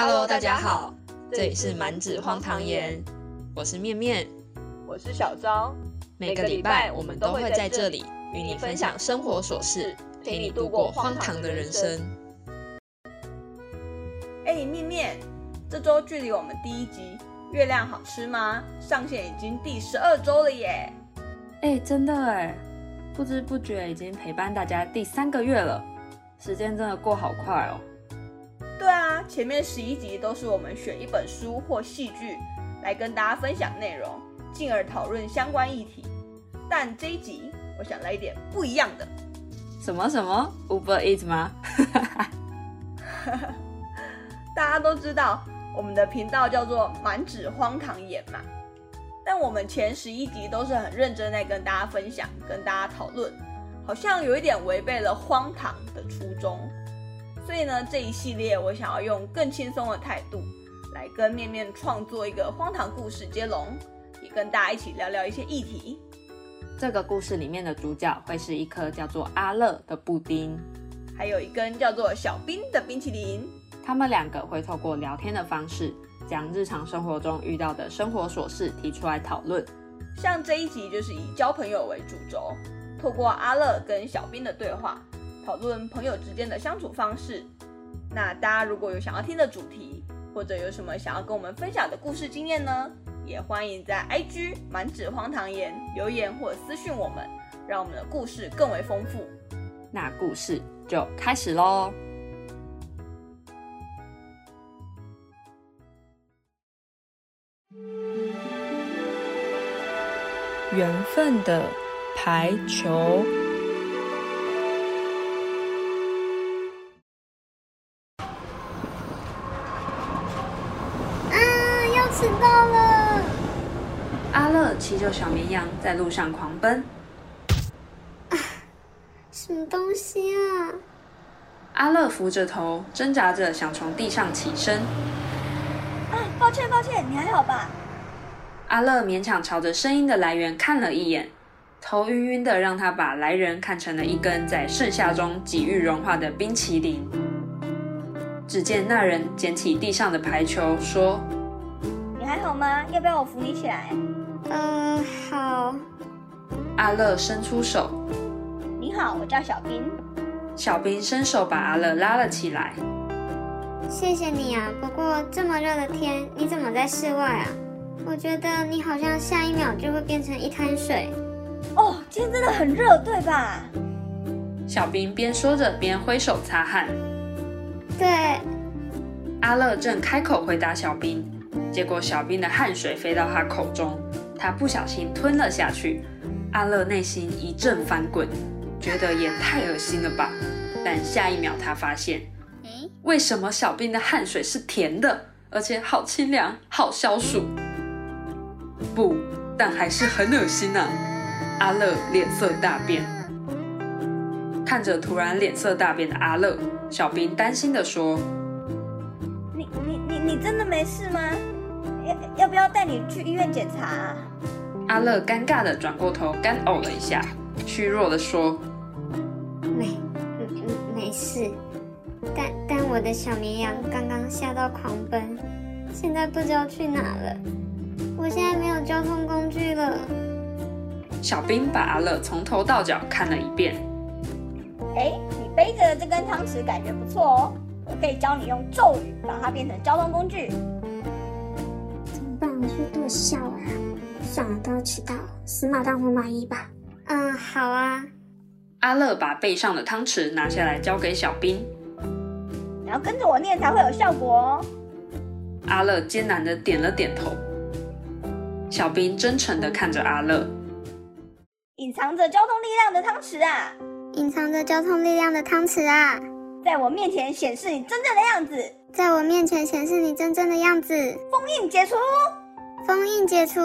Hello，大家好，这里是满纸荒唐言，我是面面，我是小昭。每个礼拜我们都会在这里与你分享生活琐事，陪你度过荒唐的人生。哎，面面，这周距离我们第一集《月亮好吃吗》上线已经第十二周了耶！哎，真的哎，不知不觉已经陪伴大家第三个月了，时间真的过好快哦。前面十一集都是我们选一本书或戏剧来跟大家分享内容，进而讨论相关议题。但这一集我想来一点不一样的。什么什么 Uber Eats 吗？大家都知道我们的频道叫做满纸荒唐言嘛，但我们前十一集都是很认真在跟大家分享、跟大家讨论，好像有一点违背了荒唐的初衷。所以呢，这一系列我想要用更轻松的态度来跟面面创作一个荒唐故事接龙，也跟大家一起聊聊一些议题。这个故事里面的主角会是一颗叫做阿乐的布丁，还有一根叫做小冰的冰淇淋。他们两个会透过聊天的方式，将日常生活中遇到的生活琐事提出来讨论。像这一集就是以交朋友为主轴，透过阿乐跟小冰的对话。讨论朋友之间的相处方式。那大家如果有想要听的主题，或者有什么想要跟我们分享的故事经验呢？也欢迎在 IG 满纸荒唐言留言或私讯我们，让我们的故事更为丰富。那故事就开始喽！缘分的排球。骑着小绵羊在路上狂奔。啊，什么东西啊？阿乐扶着头，挣扎着想从地上起身。啊，抱歉抱歉，你还好吧？阿乐勉强朝着声音的来源看了一眼，头晕晕的，让他把来人看成了一根在盛夏中几欲融化的冰淇淋。只见那人捡起地上的排球，说：“你还好吗？要不要我扶你起来？”嗯，好。阿乐伸出手。你好，我叫小兵。小兵伸手把阿乐拉了起来。谢谢你啊，不过这么热的天，你怎么在室外啊？我觉得你好像下一秒就会变成一滩水。哦，今天真的很热，对吧？小兵边说着边挥手擦汗。对。阿乐正开口回答小兵，结果小兵的汗水飞到他口中。他不小心吞了下去，阿乐内心一阵翻滚，觉得也太恶心了吧。但下一秒他发现，为什么小兵的汗水是甜的，而且好清凉，好消暑？不，但还是很恶心啊！阿乐脸色大变，看着突然脸色大变的阿乐，小兵担心的说：“你你你你真的没事吗？”要要不要带你去医院检查？阿乐尴尬的转过头，干呕了一下，虚弱的说：“没，没事。但但我的小绵羊刚刚吓到狂奔，现在不知道去哪了。我现在没有交通工具了。”小兵把阿乐从头到脚看了一遍。哎，你背着的这根汤匙感觉不错哦，我可以教你用咒语把它变成交通工具。笑啊！算了，都要迟到，死马当活马医吧。嗯，好啊。阿乐把背上的汤匙拿下来，交给小兵。你要跟着我念才会有效果哦。阿乐艰难的点了点头。小兵真诚的看着阿乐。隐藏着交通力量的汤匙啊！隐藏着交通力量的汤匙啊！在我面前显示你真正的样子。在我面前显示你真正的样子。封印解除。封印解除。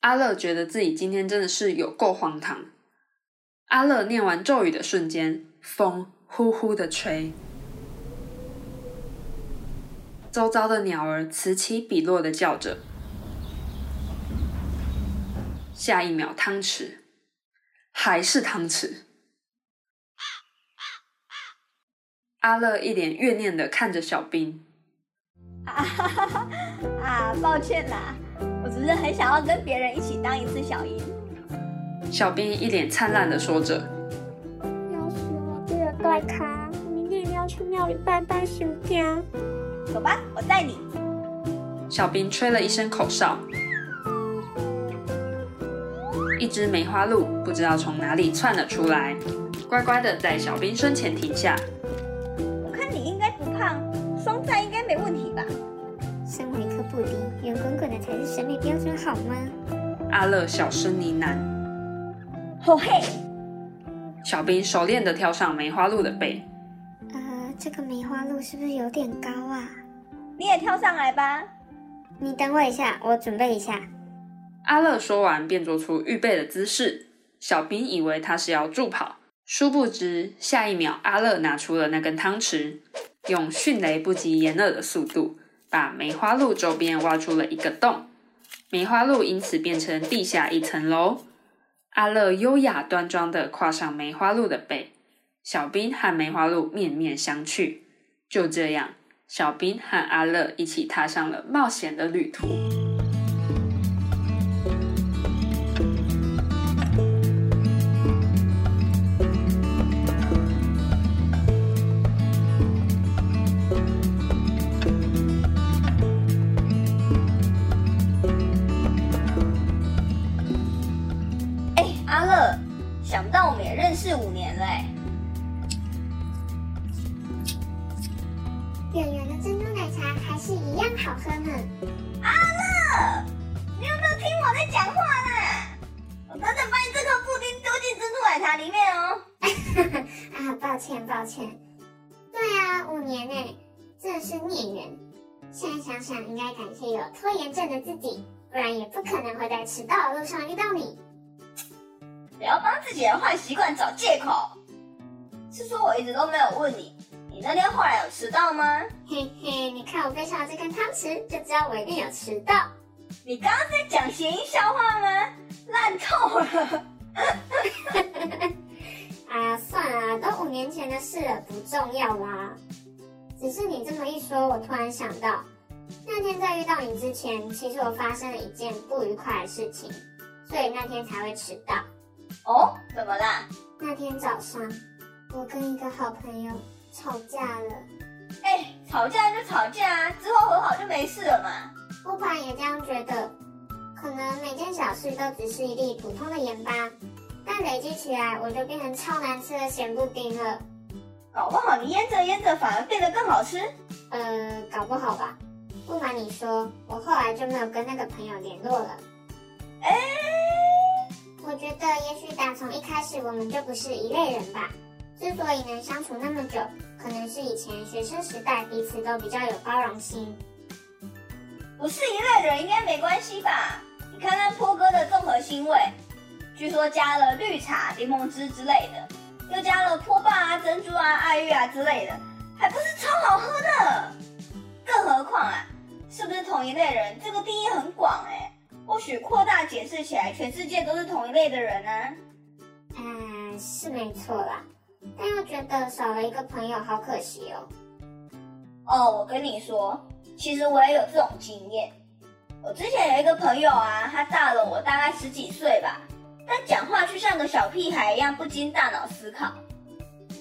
阿乐觉得自己今天真的是有够荒唐。阿乐念完咒语的瞬间，风呼呼的吹，周遭的鸟儿此起彼落的叫着。下一秒，汤匙还是汤匙。阿乐一脸怨念的看着小兵。啊哈哈哈！啊，抱歉啦，我只是很想要跟别人一起当一次小樱。小兵一脸灿烂的说着。要是我这个怪咖，明天一定要去庙里拜拜修家。走吧，我带你。小兵吹了一声口哨，一只梅花鹿不知道从哪里窜了出来，乖乖的在小兵身前停下。圆滚滚的才是审美标准好吗？阿乐小声呢喃。吼嘿！小兵熟练的跳上梅花鹿的背。呃，这个梅花鹿是不是有点高啊？你也跳上来吧。你等我一下，我准备一下。阿乐说完，便做出预备的姿势。小兵以为他是要助跑，殊不知下一秒，阿乐拿出了那根汤匙，用迅雷不及掩耳的速度，把梅花鹿周边挖出了一个洞。梅花鹿因此变成地下一层楼。阿乐优雅端庄的跨上梅花鹿的背，小兵和梅花鹿面面相觑。就这样。小兵和阿乐一起踏上了冒险的旅途。好喝呢。阿乐，你有没有听我在讲话呢？我等等把你这颗布丁丢进珍珠奶茶里面哦。啊，抱歉抱歉。对啊，五年呢，真的是孽缘。现在想想，应该感谢有拖延症的自己，不然也不可能会在迟到的路上遇到你。不要帮自己的坏习惯找借口。是说我一直都没有问你。你那天后来有迟到吗？嘿嘿，你看我背上这根汤匙，就知道我一定有迟到。你刚刚在讲谐音笑话吗？烂透了！哎呀，算了，都五年前的事了，不重要啦。只是你这么一说，我突然想到，那天在遇到你之前，其实我发生了一件不愉快的事情，所以那天才会迟到。哦，怎么啦？那天早上，我跟一个好朋友。吵架了，哎，吵架就吵架啊，之后和好就没事了嘛。我本来也这样觉得，可能每件小事都只是一粒普通的盐巴，但累积起来，我就变成超难吃的咸布丁了。搞不好你腌着腌着反而变得更好吃。呃，搞不好吧。不瞒你说，我后来就没有跟那个朋友联络了。哎，我觉得也许打从一开始我们就不是一类人吧。之所以能相处那么久，可能是以前学生时代彼此都比较有包容心。不是一类人应该没关系吧？你看看坡哥的综合腥味，据说加了绿茶、柠檬汁之类的，又加了坡霸啊、珍珠啊、爱玉啊之类的，还不是超好喝的。更何况啊，是不是同一类人？这个定义很广哎，或许扩大解释起来，全世界都是同一类的人呢。嗯，是没错啦。觉得少了一个朋友，好可惜哦。哦，我跟你说，其实我也有这种经验。我之前有一个朋友啊，他大了我大概十几岁吧，但讲话却像个小屁孩一样，不经大脑思考。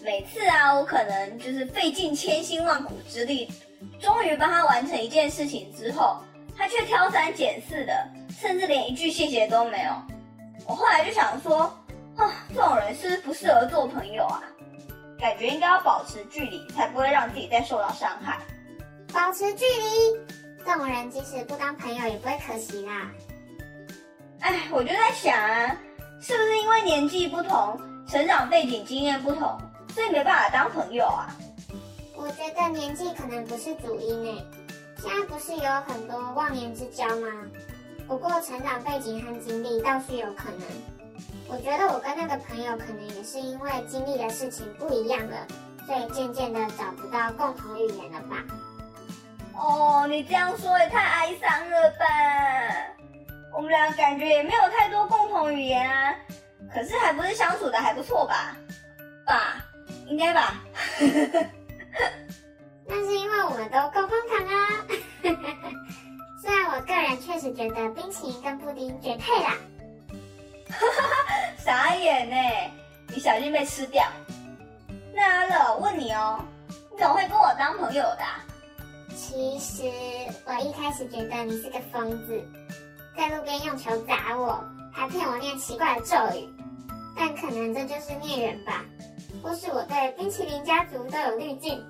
每次啊，我可能就是费尽千辛万苦之力，终于帮他完成一件事情之后，他却挑三拣四的，甚至连一句谢谢都没有。我后来就想说。啊，这种人是不是不适合做朋友啊？感觉应该要保持距离，才不会让自己再受到伤害。保持距离，这种人即使不当朋友也不会可惜啦。哎，我就在想啊，是不是因为年纪不同，成长背景经验不同，所以没办法当朋友啊？我觉得年纪可能不是主因诶。现在不是有很多忘年之交吗？不过成长背景和经历倒是有可能。我觉得我跟那个朋友可能也是因为经历的事情不一样了，所以渐渐的找不到共同语言了吧？哦，你这样说也太哀伤了吧？我们俩感觉也没有太多共同语言啊，可是还不是相处的还不错吧？吧，应该吧？那是因为我们都够荒唐啊！虽然我个人确实觉得冰淇淋跟布丁绝配啦。傻眼呢，你小心被吃掉。那阿乐，问你哦，你怎么会跟我当朋友的？其实我一开始觉得你是个疯子，在路边用球砸我，还骗我念奇怪的咒语。但可能这就是孽缘吧，或是我对冰淇淋家族都有滤镜。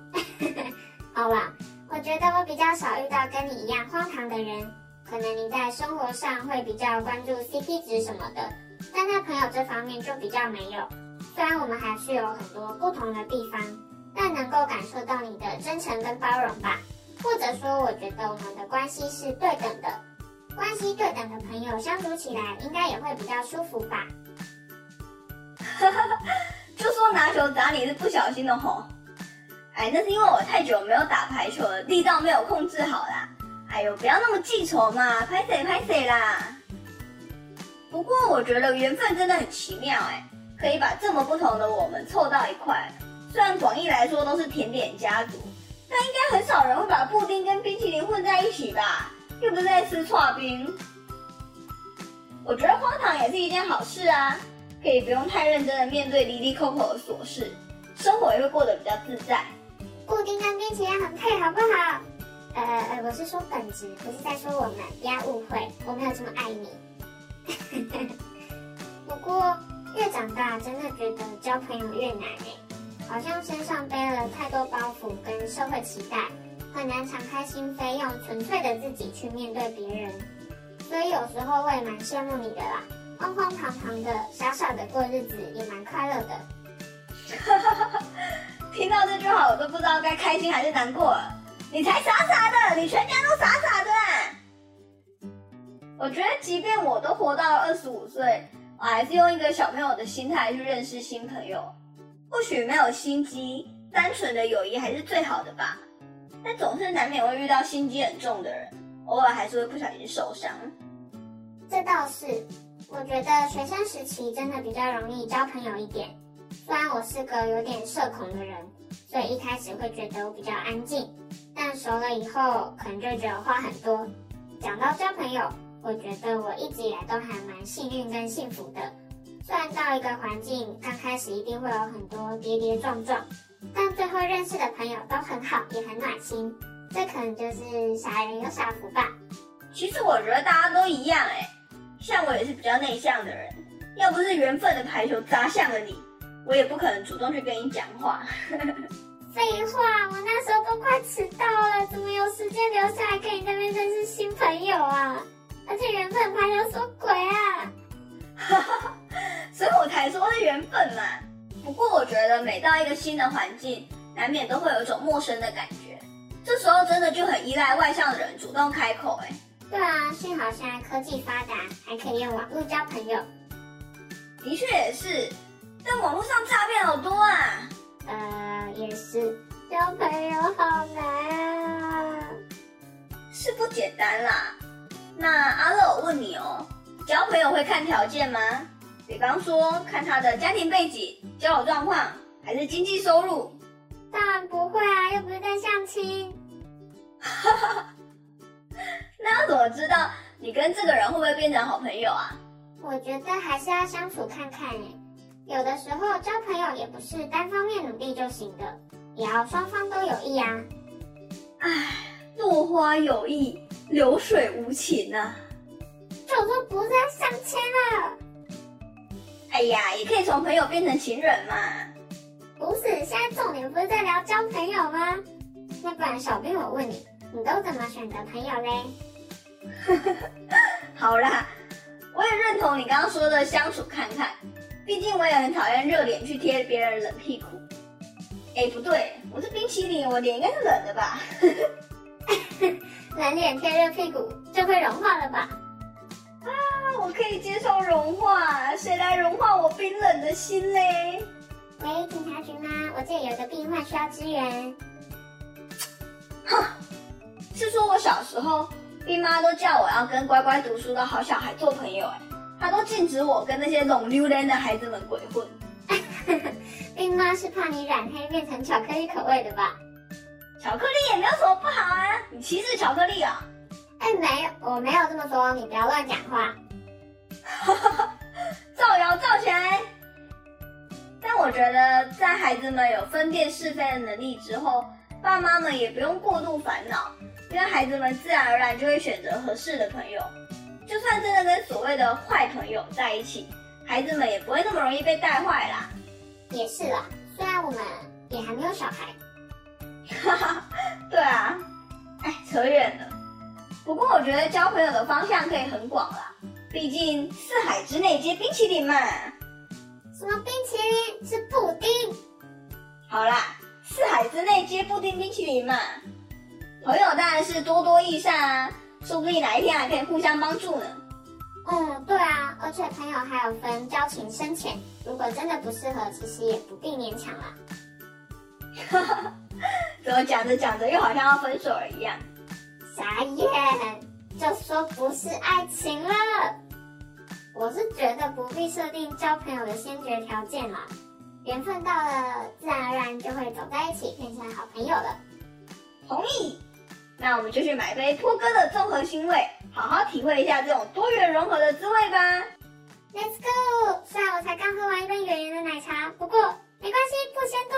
好啦，我觉得我比较少遇到跟你一样荒唐的人。可能你在生活上会比较关注 CP 值什么的，但在朋友这方面就比较没有。虽然我们还是有很多不同的地方，但能够感受到你的真诚跟包容吧。或者说，我觉得我们的关系是对等的。关系对等的朋友相处起来应该也会比较舒服吧。就说拿球砸你是不小心的吼。哎，那是因为我太久没有打排球了，力道没有控制好啦。哎呦，不要那么记仇嘛，拍谁拍谁啦。不过我觉得缘分真的很奇妙哎，可以把这么不同的我们凑到一块。虽然广义来说都是甜点家族，但应该很少人会把布丁跟冰淇淋混在一起吧？又不是在吃串冰。我觉得荒唐也是一件好事啊，可以不用太认真的面对离离扣扣的琐事，生活也会过得比较自在。布丁跟冰淇淋很配，好不好？呃呃，我是说本质，不是在说我们，不要误会，我没有这么爱你。不过越长大，真的觉得交朋友越难哎，好像身上背了太多包袱跟社会期待，很难敞开心扉，用纯粹的自己去面对别人。所以有时候我也蛮羡慕你的啦，慌慌堂堂的，傻傻的过日子，也蛮快乐的。听到这句话，我都不知道该开心还是难过了。你才傻傻的，你全家都傻傻的。我觉得，即便我都活到二十五岁，我还是用一个小朋友的心态去认识新朋友。或许没有心机，单纯的友谊还是最好的吧。但总是难免会遇到心机很重的人，偶尔还是会不小心受伤。这倒是，我觉得学生时期真的比较容易交朋友一点。虽然我是个有点社恐的人，所以一开始会觉得我比较安静。但熟了以后，可能就觉得话很多。讲到交朋友，我觉得我一直以来都还蛮幸运跟幸福的。虽然到一个环境刚开始一定会有很多跌跌撞撞，但最后认识的朋友都很好，也很暖心。这可能就是傻人有傻福吧。其实我觉得大家都一样哎，像我也是比较内向的人，要不是缘分的排球砸向了你，我也不可能主动去跟你讲话。废话，我那时候都快迟到了，怎么有时间留下来跟你那边认识新朋友啊？而且缘分牌有什么鬼啊？哈哈，所以我才说是缘分嘛。不过我觉得每到一个新的环境，难免都会有一种陌生的感觉，这时候真的就很依赖外向的人主动开口。哎，对啊，幸好现在科技发达，还可以用网络交朋友。的确也是，但网络上诈骗好多啊。呃，也是交朋友好难啊，是不简单啦。那阿乐，我问你哦，交朋友会看条件吗？比方说，看他的家庭背景、交友状况，还是经济收入？当然不会啊，又不是在相亲。哈哈，那要怎么知道你跟这个人会不会变成好朋友啊？我觉得还是要相处看看哎。有的时候交朋友也不是单方面努力就行的，也要双方都有意啊。唉，落花有意，流水无情啊。就说不是要相亲了。哎呀，也可以从朋友变成情人嘛。不是，现在重点不是在聊交朋友吗？那不然小兵我问你，你都怎么选择朋友嘞？好啦，我也认同你刚刚说的相处看看。毕竟我也很讨厌热脸去贴别人冷屁股。哎，不对，我是冰淇淋，我脸应该是冷的吧？冷脸贴热屁股就会融化了吧？啊，我可以接受融化，谁来融化我冰冷的心嘞？喂，警察局吗？我这里有个病患需要支援。哼，是说我小时候，病妈都叫我要跟乖乖读书的好小孩做朋友，哎。她都禁止我跟那些拢溜连的孩子们鬼混。冰妈是怕你染黑变成巧克力口味的吧？巧克力也没有什么不好啊，你歧视巧克力啊？哎，没有，我没有这么说，你不要乱讲话。造谣造起来！但我觉得，在孩子们有分辨是非的能力之后，爸妈们也不用过度烦恼，因为孩子们自然而然就会选择合适的朋友。就算真的跟所谓的坏朋友在一起，孩子们也不会那么容易被带坏啦。也是啦，虽然我们也还没有小孩。哈哈，对啊，哎，扯远了。不过我觉得交朋友的方向可以很广啦，毕竟四海之内皆冰淇淋嘛。什么冰淇淋？是布丁。好啦，四海之内皆布丁冰淇淋嘛。朋友当然是多多益善啊，说不定哪一天还可以互相帮助呢。嗯，对啊，而且朋友还有分交情深浅，如果真的不适合，其实也不必勉强啦。哈哈，怎么讲着讲着又好像要分手了一样？傻眼，就说不是爱情了。我是觉得不必设定交朋友的先决条件啦，缘分到了，自然而然就会走在一起，变成好朋友了。同意，那我们就去买杯坡哥的综合新味，好好体会一下这种多元融合的滋味吧。Let's go！虽然我才刚喝完一杯圆圆的奶茶，不过没关系，不嫌多。